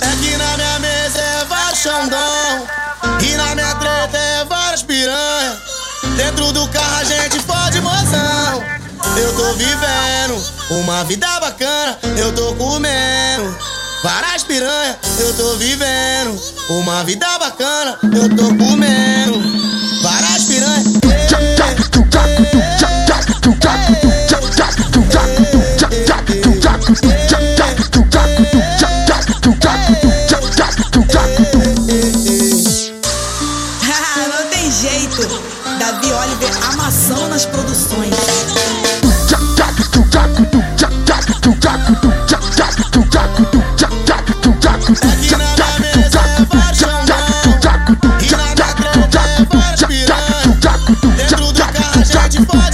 Aqui na minha mesa é vários E na minha treta é várias piranha Dentro do carro a gente pode mozão Eu tô vivendo uma vida bacana Eu tô comendo várias piranha Eu tô vivendo uma vida bacana Eu tô comendo várias Oliver nas Produções. Dentro do garagem a